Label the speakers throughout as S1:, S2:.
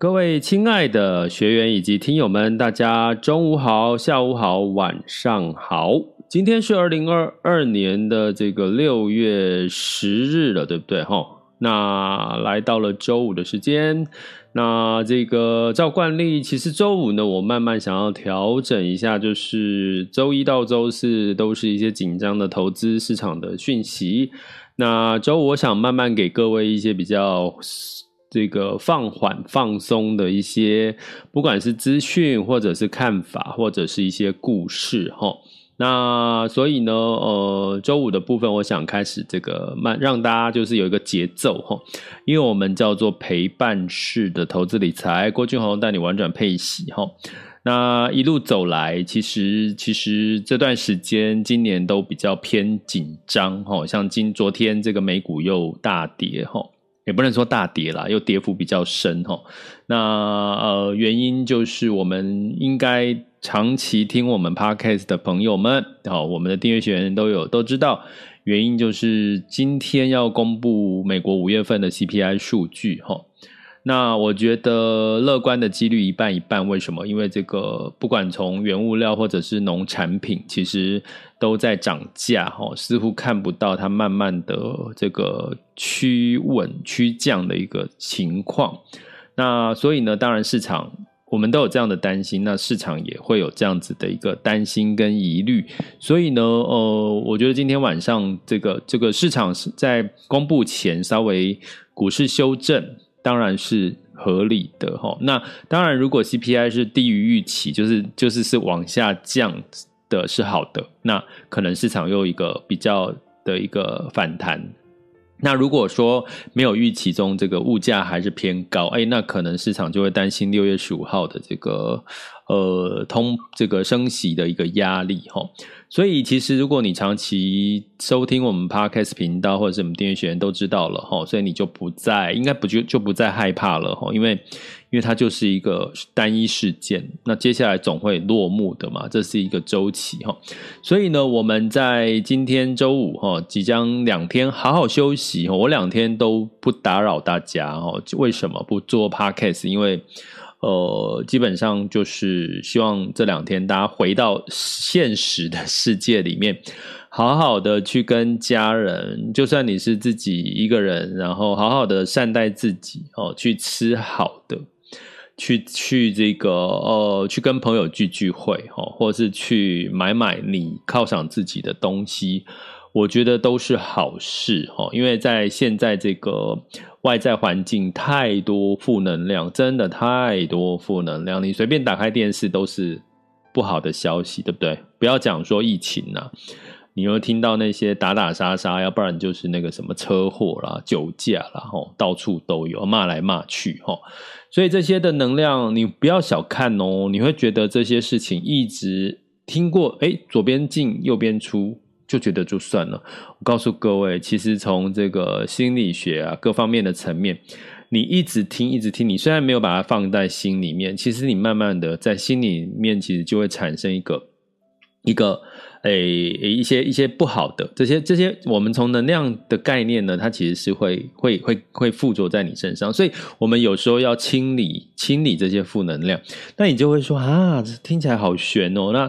S1: 各位亲爱的学员以及听友们，大家中午好、下午好、晚上好。今天是二零二二年的这个六月十日了，对不对？哈，那来到了周五的时间。那这个照惯例，其实周五呢，我慢慢想要调整一下，就是周一到周四都是一些紧张的投资市场的讯息。那周五我想慢慢给各位一些比较。这个放缓、放松的一些，不管是资讯，或者是看法，或者是一些故事，哈。那所以呢，呃，周五的部分，我想开始这个慢，让大家就是有一个节奏，哈。因为我们叫做陪伴式的投资理财，郭俊宏带你玩转配息，哈。那一路走来，其实其实这段时间，今年都比较偏紧张，哈。像今昨天这个美股又大跌，哈。也不能说大跌啦，又跌幅比较深哈。那呃，原因就是我们应该长期听我们 Podcast 的朋友们，好，我们的订阅学员都有都知道，原因就是今天要公布美国五月份的 CPI 数据齁。那我觉得乐观的几率一半一半，为什么？因为这个不管从原物料或者是农产品，其实都在涨价，哈，似乎看不到它慢慢的这个趋稳趋降的一个情况。那所以呢，当然市场我们都有这样的担心，那市场也会有这样子的一个担心跟疑虑。所以呢，呃，我觉得今天晚上这个这个市场是在公布前稍微股市修正。当然是合理的哈。那当然，如果 CPI 是低于预期，就是就是是往下降的，是好的。那可能市场又一个比较的一个反弹。那如果说没有预期中这个物价还是偏高，哎，那可能市场就会担心六月十五号的这个呃通这个升息的一个压力哈。所以其实如果你长期收听我们 Podcast 频道或者是我们订阅学员都知道了哈，所以你就不再应该不就就不再害怕了哈，因为。因为它就是一个单一事件，那接下来总会落幕的嘛，这是一个周期哈。所以呢，我们在今天周五哈，即将两天好好休息，我两天都不打扰大家哈。为什么不做 Podcast？因为呃，基本上就是希望这两天大家回到现实的世界里面，好好的去跟家人，就算你是自己一个人，然后好好的善待自己哦，去吃好的。去去这个呃，去跟朋友聚聚会哈，或者是去买买你犒赏自己的东西，我觉得都是好事哈。因为在现在这个外在环境太多负能量，真的太多负能量，你随便打开电视都是不好的消息，对不对？不要讲说疫情呐，你又听到那些打打杀杀，要不然就是那个什么车祸啦、酒驾啦，吼，到处都有，骂来骂去，吼。所以这些的能量，你不要小看哦。你会觉得这些事情一直听过，诶，左边进右边出，就觉得就算了。我告诉各位，其实从这个心理学啊各方面的层面，你一直听一直听，你虽然没有把它放在心里面，其实你慢慢的在心里面，其实就会产生一个一个。诶，一些一些不好的这些这些，我们从能量的概念呢，它其实是会会会会附着在你身上，所以我们有时候要清理清理这些负能量。那你就会说啊，听起来好玄哦。那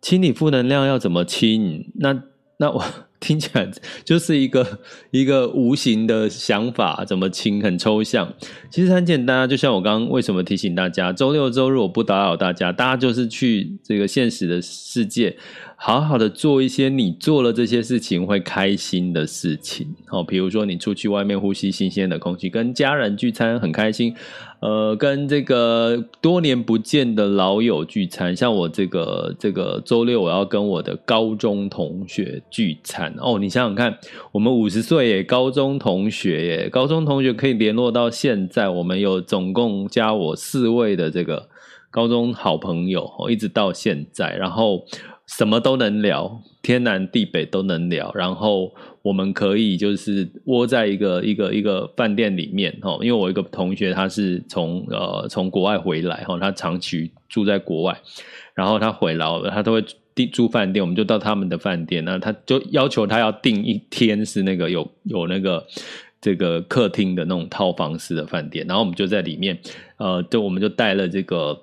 S1: 清理负能量要怎么清？那那我听起来就是一个一个无形的想法，怎么亲很抽象？其实很简单啊，就像我刚刚为什么提醒大家，周六周日我不打扰大家，大家就是去这个现实的世界。好好的做一些你做了这些事情会开心的事情，好，比如说你出去外面呼吸新鲜的空气，跟家人聚餐很开心，呃，跟这个多年不见的老友聚餐，像我这个这个周六我要跟我的高中同学聚餐哦，你想想看，我们五十岁耶，高中同学耶，高中同学可以联络到现在，我们有总共加我四位的这个高中好朋友哦，一直到现在，然后。什么都能聊，天南地北都能聊。然后我们可以就是窝在一个一个一个饭店里面哦，因为我一个同学他是从呃从国外回来哈，他长期住在国外，然后他回来了，他都会订住饭店，我们就到他们的饭店，那他就要求他要订一天是那个有有那个这个客厅的那种套房式的饭店，然后我们就在里面，呃，就我们就带了这个。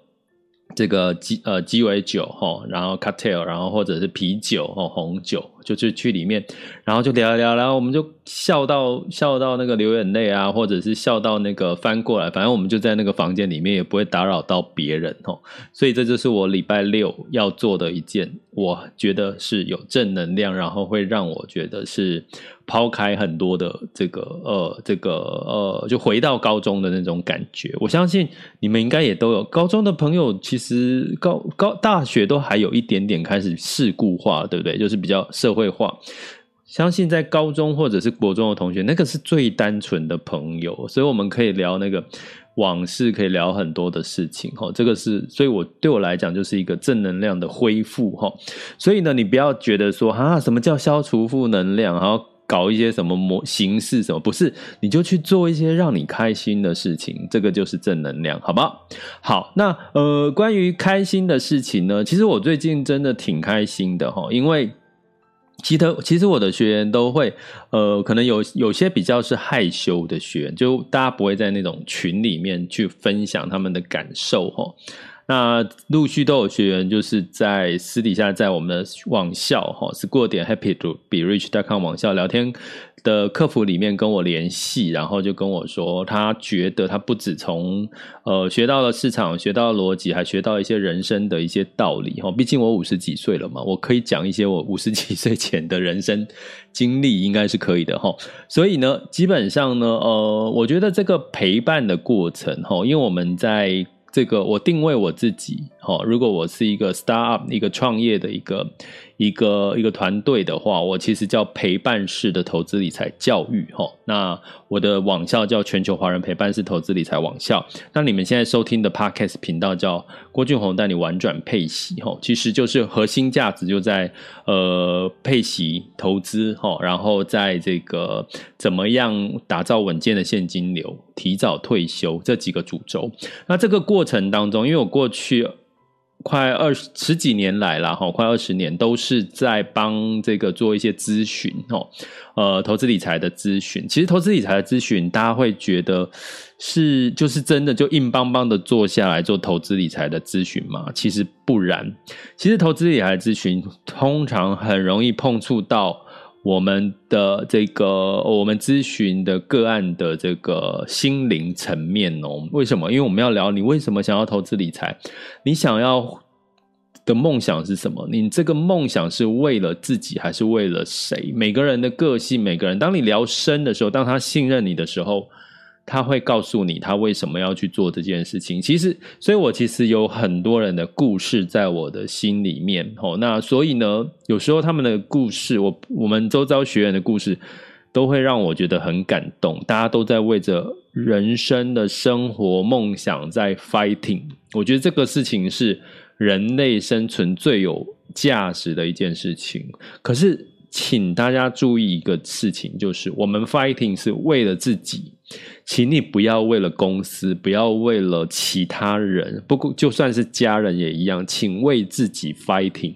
S1: 这个鸡呃鸡尾酒哈，然后 c a t t a i l 然后或者是啤酒哦红酒，就去去里面，然后就聊一聊，然后我们就笑到笑到那个流眼泪啊，或者是笑到那个翻过来，反正我们就在那个房间里面，也不会打扰到别人哦。所以这就是我礼拜六要做的一件，我觉得是有正能量，然后会让我觉得是。抛开很多的这个呃，这个呃，就回到高中的那种感觉。我相信你们应该也都有高中的朋友，其实高高大学都还有一点点开始世故化，对不对？就是比较社会化。相信在高中或者是国中的同学，那个是最单纯的朋友，所以我们可以聊那个往事，可以聊很多的事情。哈，这个是，所以我对我来讲就是一个正能量的恢复。哈，所以呢，你不要觉得说啊，什么叫消除负能量？然后。搞一些什么模形式什么，不是，你就去做一些让你开心的事情，这个就是正能量，好不好？好，那呃，关于开心的事情呢，其实我最近真的挺开心的齁，因为其实其实我的学员都会，呃，可能有有些比较是害羞的学员，就大家不会在那种群里面去分享他们的感受哈。那陆续都有学员就是在私底下在我们的网校哈是过点 happy to be rich dot com 网校聊天的客服里面跟我联系，然后就跟我说，他觉得他不止从呃学到了市场，学到了逻辑，还学到一些人生的一些道理哈。毕竟我五十几岁了嘛，我可以讲一些我五十几岁前的人生经历，应该是可以的哈。所以呢，基本上呢，呃，我觉得这个陪伴的过程哈，因为我们在。这个我定位我自己，哦，如果我是一个 startup 一个创业的一个一个一个团队的话，我其实叫陪伴式的投资理财教育，哈。那我的网校叫全球华人陪伴式投资理财网校。那你们现在收听的 podcast 频道叫郭俊宏带你玩转配息，哈，其实就是核心价值就在呃配息投资，哈，然后在这个怎么样打造稳健的现金流，提早退休这几个主轴。那这个过程当中，因为我过去。快二十十几年来了哈，快二十年都是在帮这个做一些咨询哦，呃，投资理财的咨询。其实投资理财的咨询，大家会觉得是就是真的就硬邦邦的坐下来做投资理财的咨询吗？其实不然。其实投资理财咨询通常很容易碰触到。我们的这个我们咨询的个案的这个心灵层面哦，为什么？因为我们要聊你为什么想要投资理财，你想要的梦想是什么？你这个梦想是为了自己还是为了谁？每个人的个性，每个人，当你聊深的时候，当他信任你的时候。他会告诉你他为什么要去做这件事情。其实，所以我其实有很多人的故事在我的心里面。哦，那所以呢，有时候他们的故事，我我们周遭学员的故事，都会让我觉得很感动。大家都在为着人生的生活梦想在 fighting。我觉得这个事情是人类生存最有价值的一件事情。可是，请大家注意一个事情，就是我们 fighting 是为了自己。请你不要为了公司，不要为了其他人，不过就算是家人也一样，请为自己 fighting，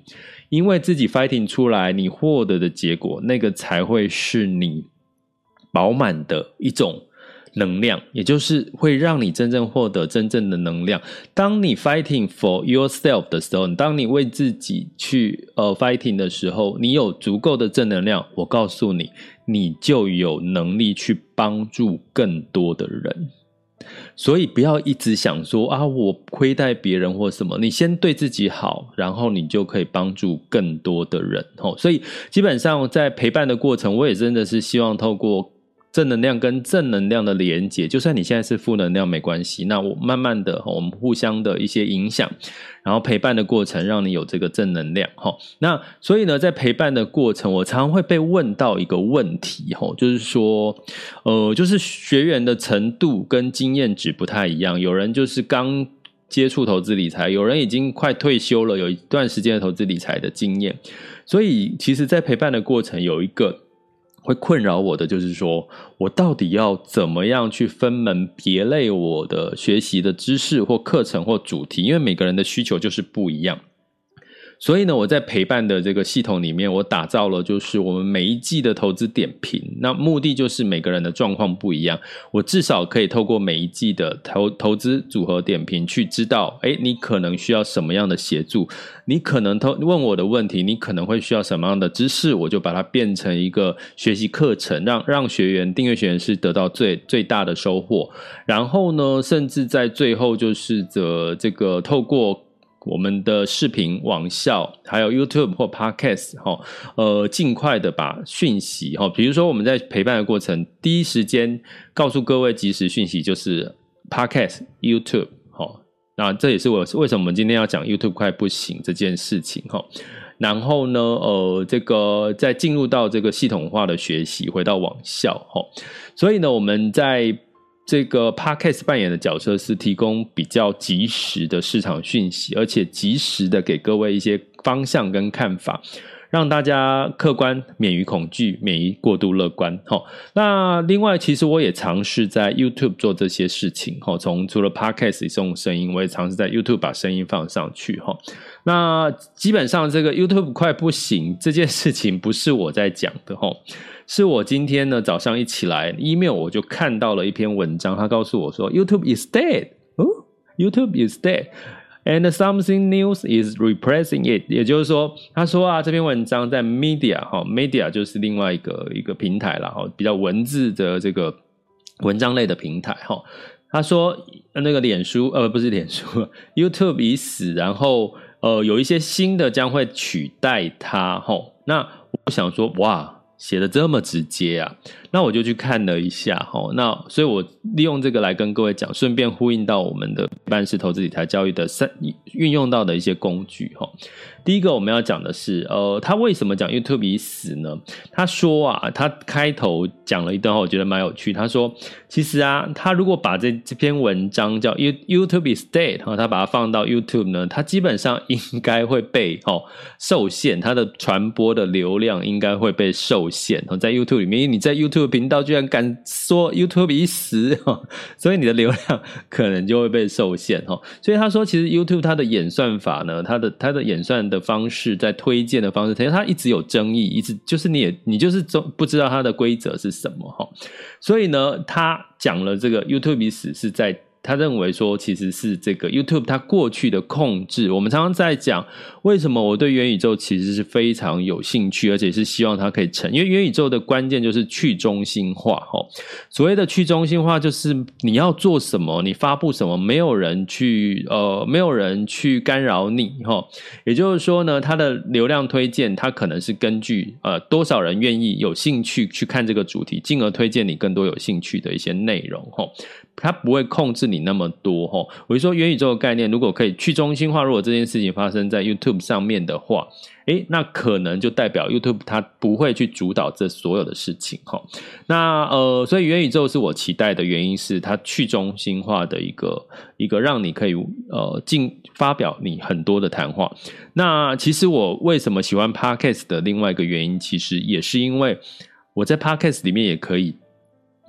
S1: 因为自己 fighting 出来，你获得的结果，那个才会是你饱满的一种能量，也就是会让你真正获得真正的能量。当你 fighting for yourself 的时候，当你为自己去呃 fighting 的时候，你有足够的正能量，我告诉你，你就有能力去帮助更多的人。所以不要一直想说啊，我亏待别人或什么，你先对自己好，然后你就可以帮助更多的人。吼，所以基本上在陪伴的过程，我也真的是希望透过。正能量跟正能量的连接，就算你现在是负能量没关系。那我慢慢的，我们互相的一些影响，然后陪伴的过程，让你有这个正能量。哈，那所以呢，在陪伴的过程，我常常会被问到一个问题，哈，就是说，呃，就是学员的程度跟经验值不太一样。有人就是刚接触投资理财，有人已经快退休了，有一段时间的投资理财的经验。所以，其实，在陪伴的过程，有一个。会困扰我的就是说，我到底要怎么样去分门别类我的学习的知识或课程或主题？因为每个人的需求就是不一样。所以呢，我在陪伴的这个系统里面，我打造了就是我们每一季的投资点评。那目的就是每个人的状况不一样，我至少可以透过每一季的投投资组合点评去知道，诶，你可能需要什么样的协助，你可能投问我的问题，你可能会需要什么样的知识，我就把它变成一个学习课程，让让学员订阅学员是得到最最大的收获。然后呢，甚至在最后就是这这个透过。我们的视频、网校，还有 YouTube 或 Podcast，哈，呃，尽快的把讯息，哈，比如说我们在陪伴的过程，第一时间告诉各位即时讯息，就是 Podcast、YouTube，哈，那这也是我为什么我们今天要讲 YouTube 快不行这件事情，哈。然后呢，呃，这个再进入到这个系统化的学习，回到网校，哈，所以呢，我们在。这个 Podcast 扮演的角色是提供比较及时的市场讯息，而且及时的给各位一些方向跟看法，让大家客观，免于恐惧，免于过度乐观。好，那另外，其实我也尝试在 YouTube 做这些事情。哈，从除了 Podcast 这种声音，我也尝试在 YouTube 把声音放上去。哈，那基本上这个 YouTube 快不行这件事情，不是我在讲的。哈。是我今天呢早上一起来，email 我就看到了一篇文章，他告诉我说 YouTube is dead，哦，YouTube is dead And something news is replacing it。也就是说，他说啊，这篇文章在 media 哈，media 就是另外一个一个平台了哈，比较文字的这个文章类的平台哈。他说那个脸书呃不是脸书，YouTube 已死，然后呃有一些新的将会取代它哈。那我想说哇。写的这么直接啊，那我就去看了一下哈，那所以我利用这个来跟各位讲，顺便呼应到我们的半式投资理财教育的三运用到的一些工具哈。第一个我们要讲的是，呃，他为什么讲 YouTube 死呢？他说啊，他开头讲了一段话，我觉得蛮有趣。他说，其实啊，他如果把这这篇文章叫 YouTube is dead，然后他把它放到 YouTube 呢，他基本上应该会被哦受限，它的传播的流量应该会被受限。在 YouTube 里面，因为你在 YouTube 频道居然敢说 YouTube 已死，所以你的流量 可能就会被受限哈。所以他说，其实 YouTube 它的演算法呢，它的它的演算的。方式在推荐的方式，它一直有争议，一直就是你也你就是不知道它的规则是什么哈，所以呢，他讲了这个 YouTube 已死是在。他认为说，其实是这个 YouTube 它过去的控制。我们常常在讲，为什么我对元宇宙其实是非常有兴趣，而且是希望它可以成。因为元宇宙的关键就是去中心化。哈，所谓的去中心化，就是你要做什么，你发布什么，没有人去呃，没有人去干扰你。哈，也就是说呢，它的流量推荐，它可能是根据呃多少人愿意有兴趣去看这个主题，进而推荐你更多有兴趣的一些内容。哈。它不会控制你那么多哈，我就说元宇宙的概念，如果可以去中心化，如果这件事情发生在 YouTube 上面的话，诶，那可能就代表 YouTube 它不会去主导这所有的事情哈。那呃，所以元宇宙是我期待的原因是它去中心化的一个一个让你可以呃进发表你很多的谈话。那其实我为什么喜欢 Podcast 的另外一个原因，其实也是因为我在 Podcast 里面也可以。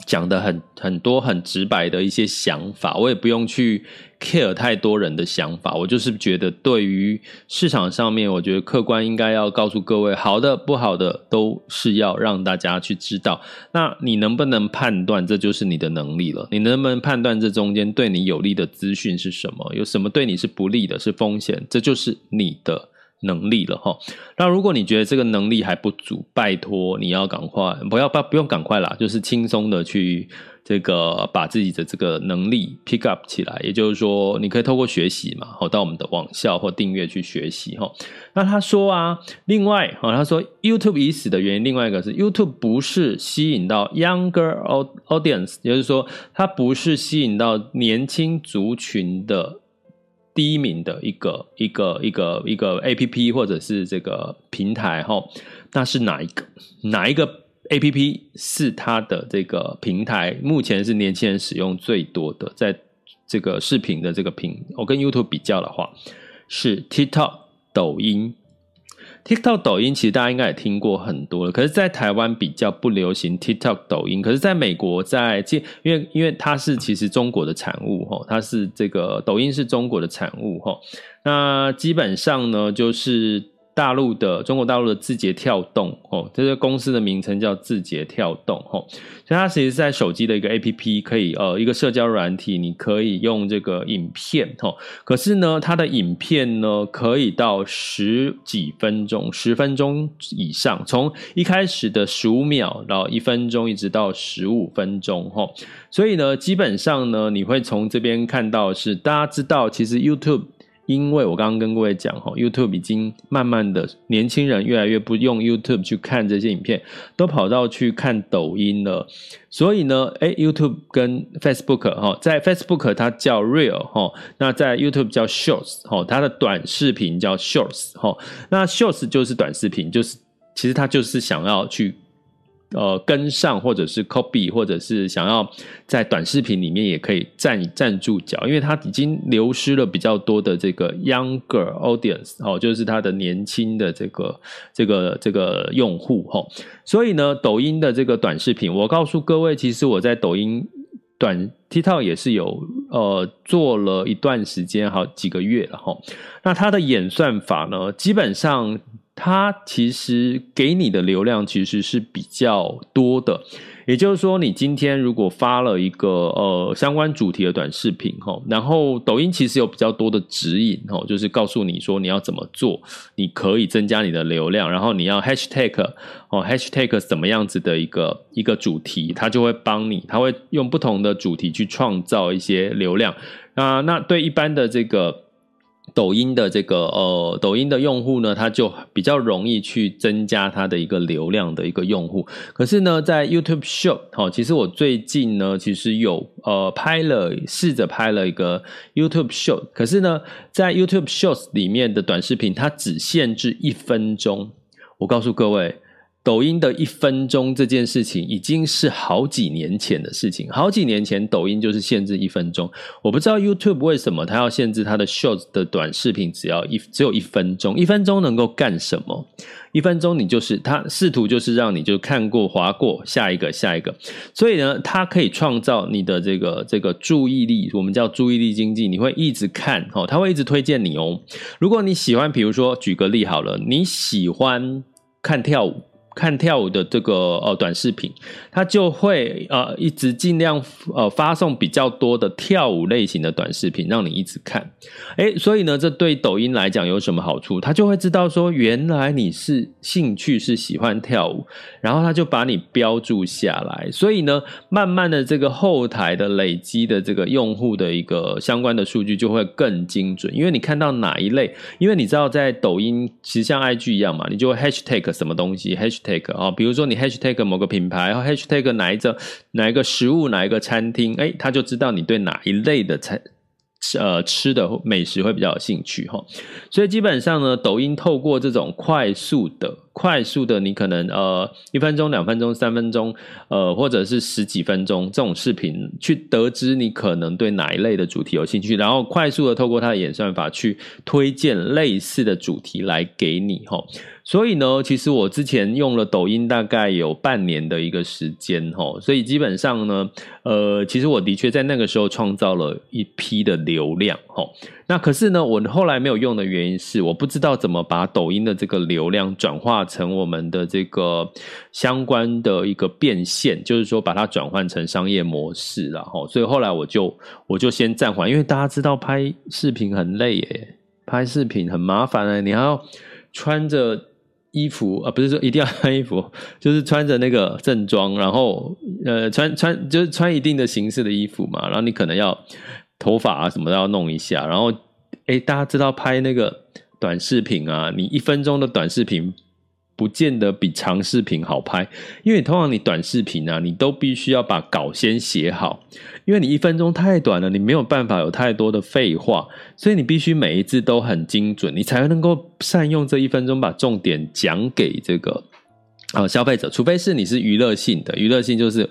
S1: 讲的很很多很直白的一些想法，我也不用去 care 太多人的想法，我就是觉得对于市场上面，我觉得客观应该要告诉各位，好的不好的都是要让大家去知道。那你能不能判断，这就是你的能力了。你能不能判断这中间对你有利的资讯是什么？有什么对你是不利的，是风险？这就是你的。能力了哈，那如果你觉得这个能力还不足，拜托你要赶快，不要不不用赶快啦，就是轻松的去这个把自己的这个能力 pick up 起来，也就是说，你可以透过学习嘛，好到我们的网校或订阅去学习哈。那他说啊，另外啊，他说 YouTube 已死的原因，另外一个是 YouTube 不是吸引到 younger audience，也就是说，它不是吸引到年轻族群的。第一名的一个一个一个一个 A P P 或者是这个平台哈，那是哪一个？哪一个 A P P 是它的这个平台？目前是年轻人使用最多的，在这个视频的这个平，我跟 YouTube 比较的话，是 TikTok 抖音。TikTok、抖音其实大家应该也听过很多了，可是，在台湾比较不流行 TikTok、抖音。可是，在美国，在因为因为它是其实中国的产物哈，它是这个抖音是中国的产物哈，那基本上呢就是。大陆的中国大陆的字节跳动哦，这个公司的名称叫字节跳动哦，所以它其实是在手机的一个 APP，可以呃一个社交软体，你可以用这个影片哦。可是呢，它的影片呢可以到十几分钟，十分钟以上，从一开始的十五秒到一分钟，一直到十五分钟哦。所以呢，基本上呢，你会从这边看到是大家知道，其实 YouTube。因为我刚刚跟各位讲哈，YouTube 已经慢慢的年轻人越来越不用 YouTube 去看这些影片，都跑到去看抖音了。所以呢，诶，YouTube 跟 Facebook 哈，在 Facebook 它叫 Real 哈，那在 YouTube 叫 Shorts 哈，它的短视频叫 Shorts 哈，那 Shorts 就是短视频，就是其实它就是想要去。呃，跟上或者是 copy，或者是想要在短视频里面也可以站站住脚，因为它已经流失了比较多的这个 younger audience 哦，就是它的年轻的这个这个这个用户哈，所以呢，抖音的这个短视频，我告诉各位，其实我在抖音短 TikTok 也是有呃做了一段时间，好几个月了哈。那它的演算法呢，基本上。它其实给你的流量其实是比较多的，也就是说，你今天如果发了一个呃相关主题的短视频哈，然后抖音其实有比较多的指引哈，就是告诉你说你要怎么做，你可以增加你的流量，然后你要 hashtag 哦 hashtag 怎么样子的一个一个主题，它就会帮你，它会用不同的主题去创造一些流量啊，那对一般的这个。抖音的这个呃，抖音的用户呢，他就比较容易去增加他的一个流量的一个用户。可是呢，在 YouTube shop 哦，其实我最近呢，其实有呃拍了，试着拍了一个 YouTube Shop，。可是呢，在 YouTube Shorts 里面的短视频，它只限制一分钟。我告诉各位。抖音的一分钟这件事情已经是好几年前的事情，好几年前抖音就是限制一分钟。我不知道 YouTube 为什么它要限制它的 Shorts 的短视频只要一只有一分钟，一分钟能够干什么？一分钟你就是它试图就是让你就看过滑过下一个下一个，所以呢，它可以创造你的这个这个注意力，我们叫注意力经济，你会一直看哦，它会一直推荐你哦。如果你喜欢，比如说举个例好了，你喜欢看跳舞。看跳舞的这个呃短视频，它就会呃一直尽量呃发送比较多的跳舞类型的短视频，让你一直看。诶，所以呢，这对抖音来讲有什么好处？它就会知道说，原来你是兴趣是喜欢跳舞，然后它就把你标注下来。所以呢，慢慢的这个后台的累积的这个用户的一个相关的数据就会更精准，因为你看到哪一类，因为你知道在抖音其实像 IG 一样嘛，你就会 hashtag 什么东西 hashtag。Hashtag 啊，比如说你 hashtag 某个品牌，然后 hashtag 哪一个哪一个食物，哪一个餐厅，哎，他就知道你对哪一类的餐呃吃的美食会比较有兴趣哈。所以基本上呢，抖音透过这种快速的。快速的，你可能呃一分钟、两分钟、三分钟，呃或者是十几分钟这种视频，去得知你可能对哪一类的主题有兴趣，然后快速的透过它的演算法去推荐类似的主题来给你哈。所以呢，其实我之前用了抖音大概有半年的一个时间哈，所以基本上呢，呃，其实我的确在那个时候创造了一批的流量哈。那可是呢，我后来没有用的原因是，我不知道怎么把抖音的这个流量转化成我们的这个相关的一个变现，就是说把它转换成商业模式了齁。所以后来我就我就先暂缓，因为大家知道拍视频很累耶，拍视频很麻烦哎，你还要穿着。衣服啊，不是说一定要穿衣服，就是穿着那个正装，然后呃，穿穿就是穿一定的形式的衣服嘛，然后你可能要头发啊什么都要弄一下，然后诶，大家知道拍那个短视频啊，你一分钟的短视频。不见得比长视频好拍，因为通常你短视频啊，你都必须要把稿先写好，因为你一分钟太短了，你没有办法有太多的废话，所以你必须每一字都很精准，你才能够善用这一分钟把重点讲给这个啊消费者。除非是你是娱乐性的，娱乐性就是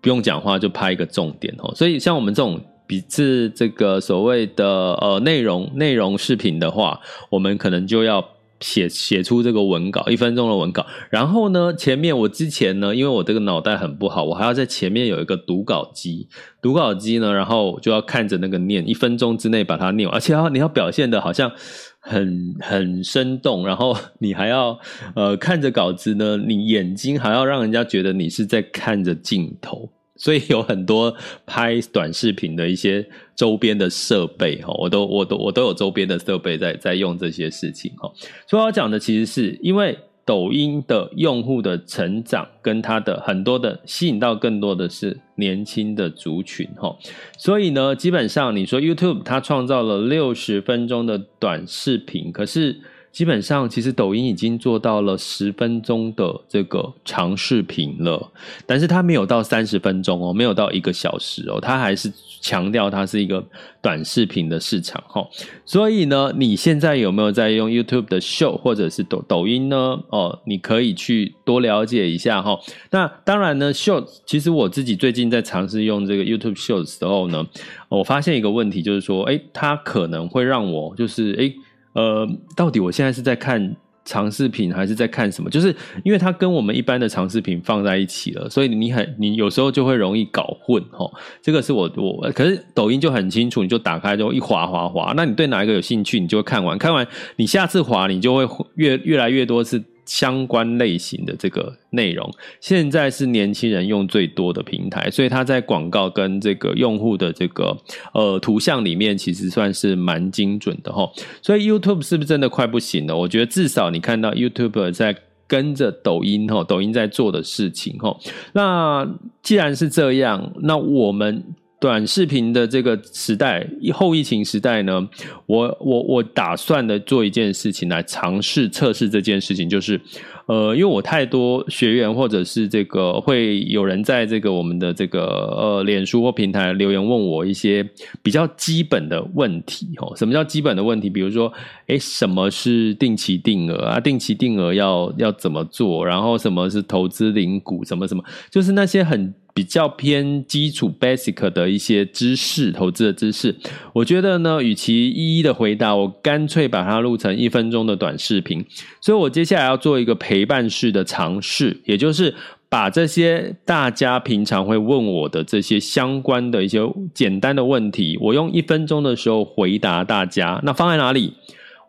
S1: 不用讲话就拍一个重点哦。所以像我们这种比是这个所谓的呃内容内容视频的话，我们可能就要。写写出这个文稿，一分钟的文稿，然后呢，前面我之前呢，因为我这个脑袋很不好，我还要在前面有一个读稿机，读稿机呢，然后就要看着那个念，一分钟之内把它念完，而且要你要表现得好像很很生动，然后你还要呃看着稿子呢，你眼睛还要让人家觉得你是在看着镜头。所以有很多拍短视频的一些周边的设备哈，我都我都我都有周边的设备在在用这些事情哈。所要讲的其实是因为抖音的用户的成长跟它的很多的吸引到更多的是年轻的族群哈。所以呢，基本上你说 YouTube 它创造了六十分钟的短视频，可是。基本上，其实抖音已经做到了十分钟的这个长视频了，但是它没有到三十分钟哦，没有到一个小时哦，它还是强调它是一个短视频的市场哈。所以呢，你现在有没有在用 YouTube 的 Show 或者是抖抖音呢？哦，你可以去多了解一下哈。那当然呢，Show 其实我自己最近在尝试用这个 YouTube Show 的时候呢，我发现一个问题，就是说，诶，它可能会让我就是诶。呃，到底我现在是在看长视频还是在看什么？就是因为它跟我们一般的长视频放在一起了，所以你很你有时候就会容易搞混哦。这个是我我，可是抖音就很清楚，你就打开就一滑滑滑，那你对哪一个有兴趣，你就会看完，看完你下次滑你就会越越来越多次。相关类型的这个内容，现在是年轻人用最多的平台，所以它在广告跟这个用户的这个呃图像里面，其实算是蛮精准的齁。所以 YouTube 是不是真的快不行了？我觉得至少你看到 YouTube 在跟着抖音齁，抖音在做的事情齁。那既然是这样，那我们。短视频的这个时代，后疫情时代呢，我我我打算的做一件事情来尝试测试这件事情，就是，呃，因为我太多学员或者是这个会有人在这个我们的这个呃脸书或平台留言问我一些比较基本的问题哦。什么叫基本的问题？比如说，诶，什么是定期定额啊？定期定额要要怎么做？然后什么是投资零股？什么什么？就是那些很。比较偏基础 basic 的一些知识，投资的知识，我觉得呢，与其一一的回答，我干脆把它录成一分钟的短视频。所以我接下来要做一个陪伴式的尝试，也就是把这些大家平常会问我的这些相关的一些简单的问题，我用一分钟的时候回答大家。那放在哪里？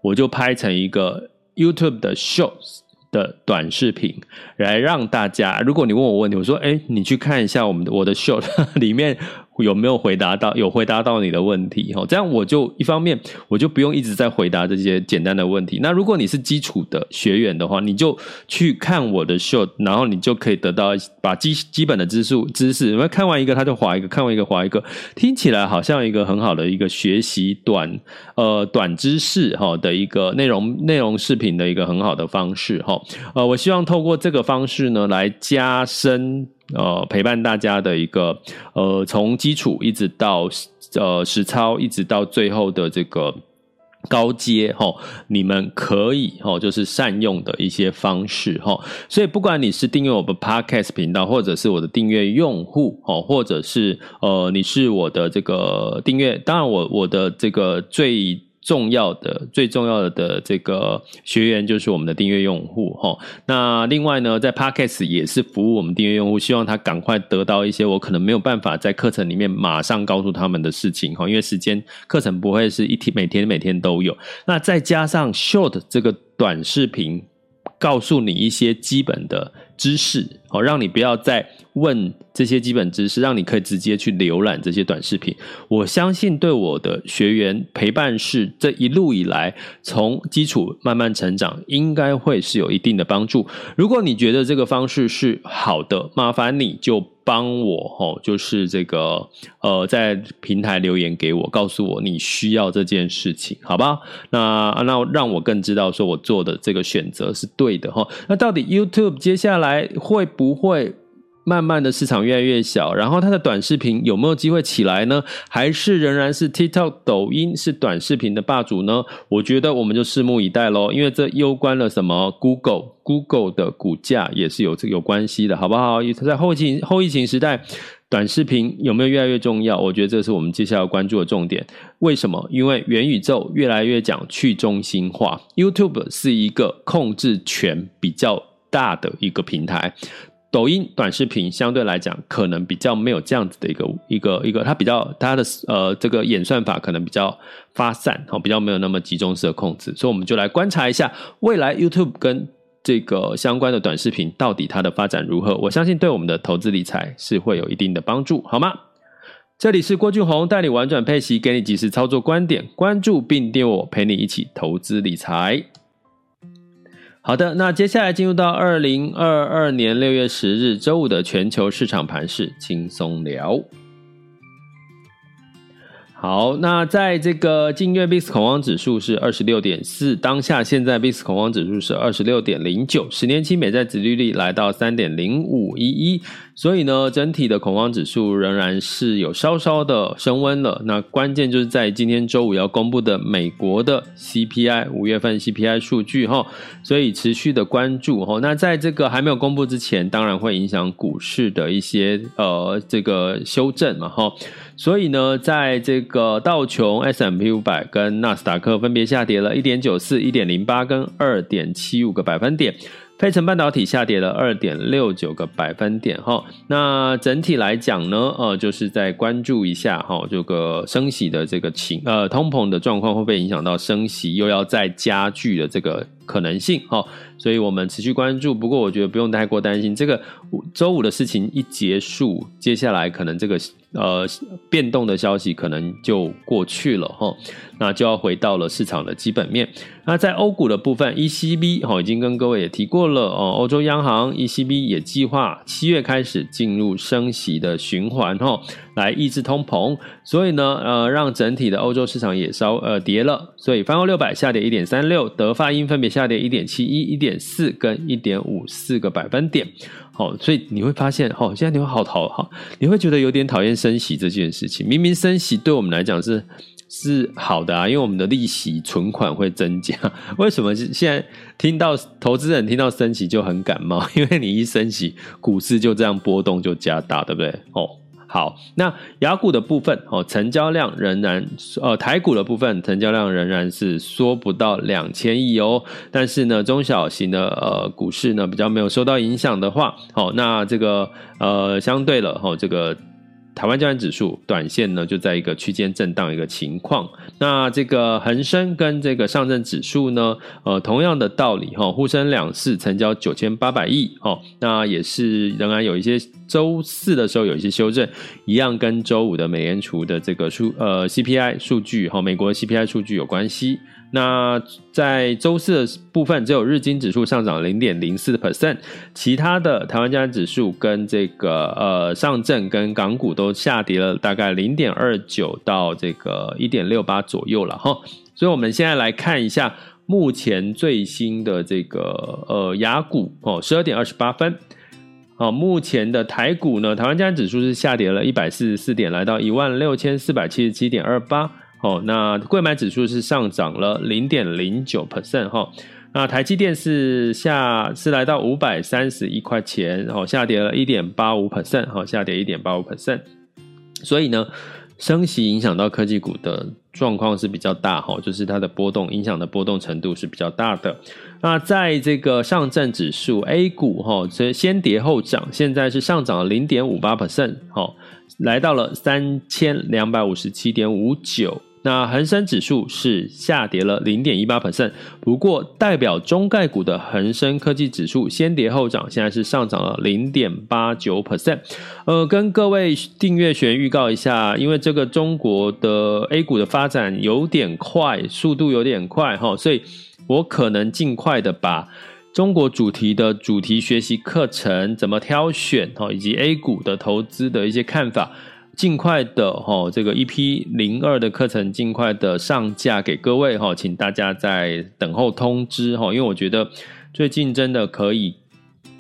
S1: 我就拍成一个 YouTube 的 Shows，。的短视频来让大家，如果你问我问题，我说，哎，你去看一下我们的我的 show 里面。有没有回答到？有回答到你的问题哈，这样我就一方面我就不用一直在回答这些简单的问题。那如果你是基础的学员的话，你就去看我的 show，然后你就可以得到把基基本的知识知识。因为看完一个他就划一个，看完一个划一个，听起来好像一个很好的一个学习短呃短知识哈的一个内容内容视频的一个很好的方式哈。呃，我希望透过这个方式呢来加深。呃，陪伴大家的一个呃，从基础一直到呃实操，一直到最后的这个高阶哈，你们可以哈，就是善用的一些方式哈。所以不管你是订阅我的 Podcast 频道，或者是我的订阅用户哦，或者是呃你是我的这个订阅，当然我我的这个最。重要的、最重要的这个学员就是我们的订阅用户哈。那另外呢，在 Podcast 也是服务我们订阅用户，希望他赶快得到一些我可能没有办法在课程里面马上告诉他们的事情哈。因为时间课程不会是一天每天每天都有。那再加上 Short 这个短视频，告诉你一些基本的知识，哦，让你不要再问这些基本知识，让你可以直接去浏览这些短视频。我相信对我的学员陪伴是这一路以来，从基础慢慢成长，应该会是有一定的帮助。如果你觉得这个方式是好的，麻烦你就帮我吼，就是这个呃，在平台留言给我，告诉我你需要这件事情，好吧？那那让我更知道说我做的这个选择是对的哈。那到底 YouTube 接下来会不会慢慢的市场越来越小，然后它的短视频有没有机会起来呢？还是仍然是 TikTok、抖音是短视频的霸主呢？我觉得我们就拭目以待喽，因为这攸关了什么？Google，Google 的股价也是有这个有关系的，好不好？在后疫情后疫情时代，短视频有没有越来越重要？我觉得这是我们接下来要关注的重点。为什么？因为元宇宙越来越讲去中心化，YouTube 是一个控制权比较大的一个平台，抖音短视频相对来讲可能比较没有这样子的一个一个一个，它比较它的呃这个演算法可能比较发散，哦，比较没有那么集中式的控制，所以我们就来观察一下未来 YouTube 跟这个相关的短视频到底它的发展如何。我相信对我们的投资理财是会有一定的帮助，好吗？这里是郭俊宏带你玩转配息，给你及时操作观点，关注并订阅我，陪你一起投资理财。好的，那接下来进入到二零二二年六月十日周五的全球市场盘势轻松聊。好，那在这个近月 VIX 恐慌指数是二十六点四，当下现在 VIX 恐慌指数是二十六点零九，十年期美债殖利率来到三点零五一一。所以呢，整体的恐慌指数仍然是有稍稍的升温了。那关键就是在今天周五要公布的美国的 CPI 五月份 CPI 数据哈，所以持续的关注哈。那在这个还没有公布之前，当然会影响股市的一些呃这个修正嘛哈。所以呢，在这个道琼 S M P 五百跟纳斯达克分别下跌了一点九四、一点零八跟二点七五个百分点。费城半导体下跌了二点六九个百分点哈，那整体来讲呢，呃，就是在关注一下哈，这个升息的这个情呃通膨的状况会不会影响到升息又要再加剧的这个可能性哈，所以我们持续关注。不过我觉得不用太过担心，这个周五的事情一结束，接下来可能这个。呃，变动的消息可能就过去了哈，那就要回到了市场的基本面。那在欧股的部分，ECB 哈已经跟各位也提过了哦，欧洲央行 ECB 也计划七月开始进入升息的循环哈，来抑制通膨。所以呢，呃，让整体的欧洲市场也稍呃跌了。所以泛欧六百下跌一点三六，德法英分别下跌一点七一、一点四跟一点五四个百分点。好，所以你会发现，哦，现在你会好讨好，你会觉得有点讨厌升息这件事情。明明升息对我们来讲是是好的啊，因为我们的利息存款会增加。为什么现在听到投资人听到升息就很感冒？因为你一升息，股市就这样波动就加大，对不对？哦。好，那雅股的部分哦，成交量仍然呃，台股的部分成交量仍然是缩不到两千亿哦。但是呢，中小型的呃股市呢比较没有受到影响的话，好，那这个呃相对了哈，这个。台湾加权指数短线呢就在一个区间震荡一个情况，那这个恒生跟这个上证指数呢，呃，同样的道理哈，沪深两市成交九千八百亿哈，那也是仍然有一些周四的时候有一些修正，一样跟周五的美联储的这个数呃 CPI 数据哈，美国 CPI 数据有关系。那在周四的部分，只有日经指数上涨零点零四 percent，其他的台湾加权指数跟这个呃上证跟港股都下跌了大概零点二九到这个一点六八左右了哈。所以我们现在来看一下目前最新的这个呃雅股哦，十二点二十八分。好，目前的台股呢，台湾加权指数是下跌了一百四十四点，来到一万六千四百七十七点二八。哦，那柜买指数是上涨了零点零九 percent 哈。那台积电是下是来到五百三十一块钱，然后下跌了一点八五 percent，哈，下跌一点八五 percent。所以呢，升息影响到科技股的状况是比较大，哈，就是它的波动影响的波动程度是比较大的。那在这个上证指数 A 股，哈，这先跌后涨，现在是上涨了零点五八 percent，哈，来到了三千两百五十七点五九。那恒生指数是下跌了零点一八 percent，不过代表中概股的恒生科技指数先跌后涨，现在是上涨了零点八九 percent。呃，跟各位订阅学员预告一下，因为这个中国的 A 股的发展有点快，速度有点快哈，所以我可能尽快的把中国主题的主题学习课程怎么挑选哈，以及 A 股的投资的一些看法。尽快的哈，这个一批零二的课程尽快的上架给各位哈，请大家在等候通知哈，因为我觉得最近真的可以。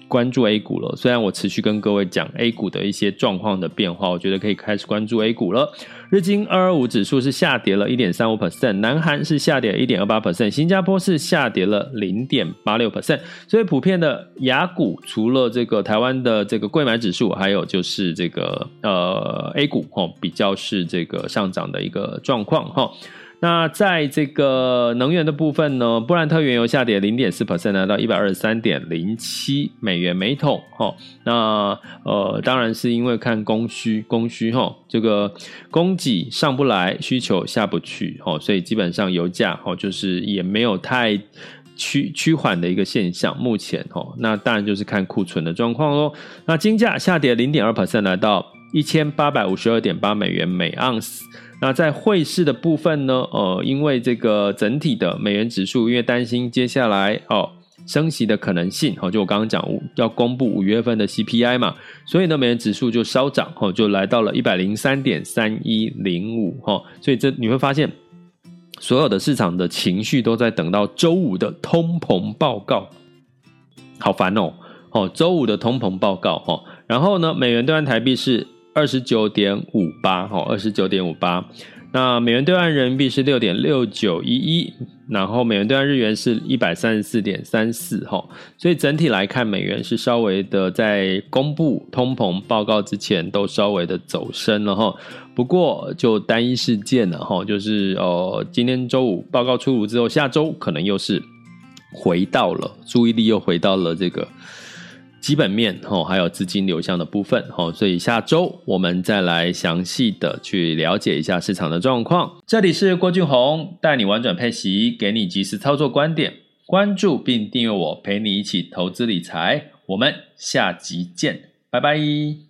S1: 关注 A 股了，虽然我持续跟各位讲 A 股的一些状况的变化，我觉得可以开始关注 A 股了。日经二二五指数是下跌了一点三五 percent，南韩是下跌一点二八 percent，新加坡是下跌了零点八六 percent。所以普遍的雅股，除了这个台湾的这个柜买指数，还有就是这个呃 A 股哈，比较是这个上涨的一个状况哈。那在这个能源的部分呢，布兰特原油下跌零点四 percent，来到一百二十三点零七美元每桶。哈，那呃，当然是因为看供需，供需哈，这个供给上不来，需求下不去，哈，所以基本上油价哈，就是也没有太趋趋缓的一个现象。目前哈，那当然就是看库存的状况喽。那金价下跌零点二 percent，来到一千八百五十二点八美元每盎司。那在汇市的部分呢？呃，因为这个整体的美元指数，因为担心接下来哦升息的可能性，哦，就我刚刚讲要公布五月份的 CPI 嘛，所以呢，美元指数就稍涨，哦，就来到了一百零三点三一零五，哈，所以这你会发现，所有的市场的情绪都在等到周五的通膨报告，好烦哦，哦，周五的通膨报告，哈，然后呢，美元兑换台币是。二十九点五八，哈，二十九点五八。那美元兑换人民币是六点六九一一，然后美元兑换日元是一百三十四点三四，哈。所以整体来看，美元是稍微的在公布通膨报告之前都稍微的走升了，哈。不过就单一事件了，哈，就是呃，今天周五报告出炉之后，下周可能又是回到了注意力又回到了这个。基本面哦，还有资金流向的部分哦，所以下周我们再来详细的去了解一下市场的状况。这里是郭俊宏，带你玩转配息，给你及时操作观点。关注并订阅我，陪你一起投资理财。我们下集见，拜拜。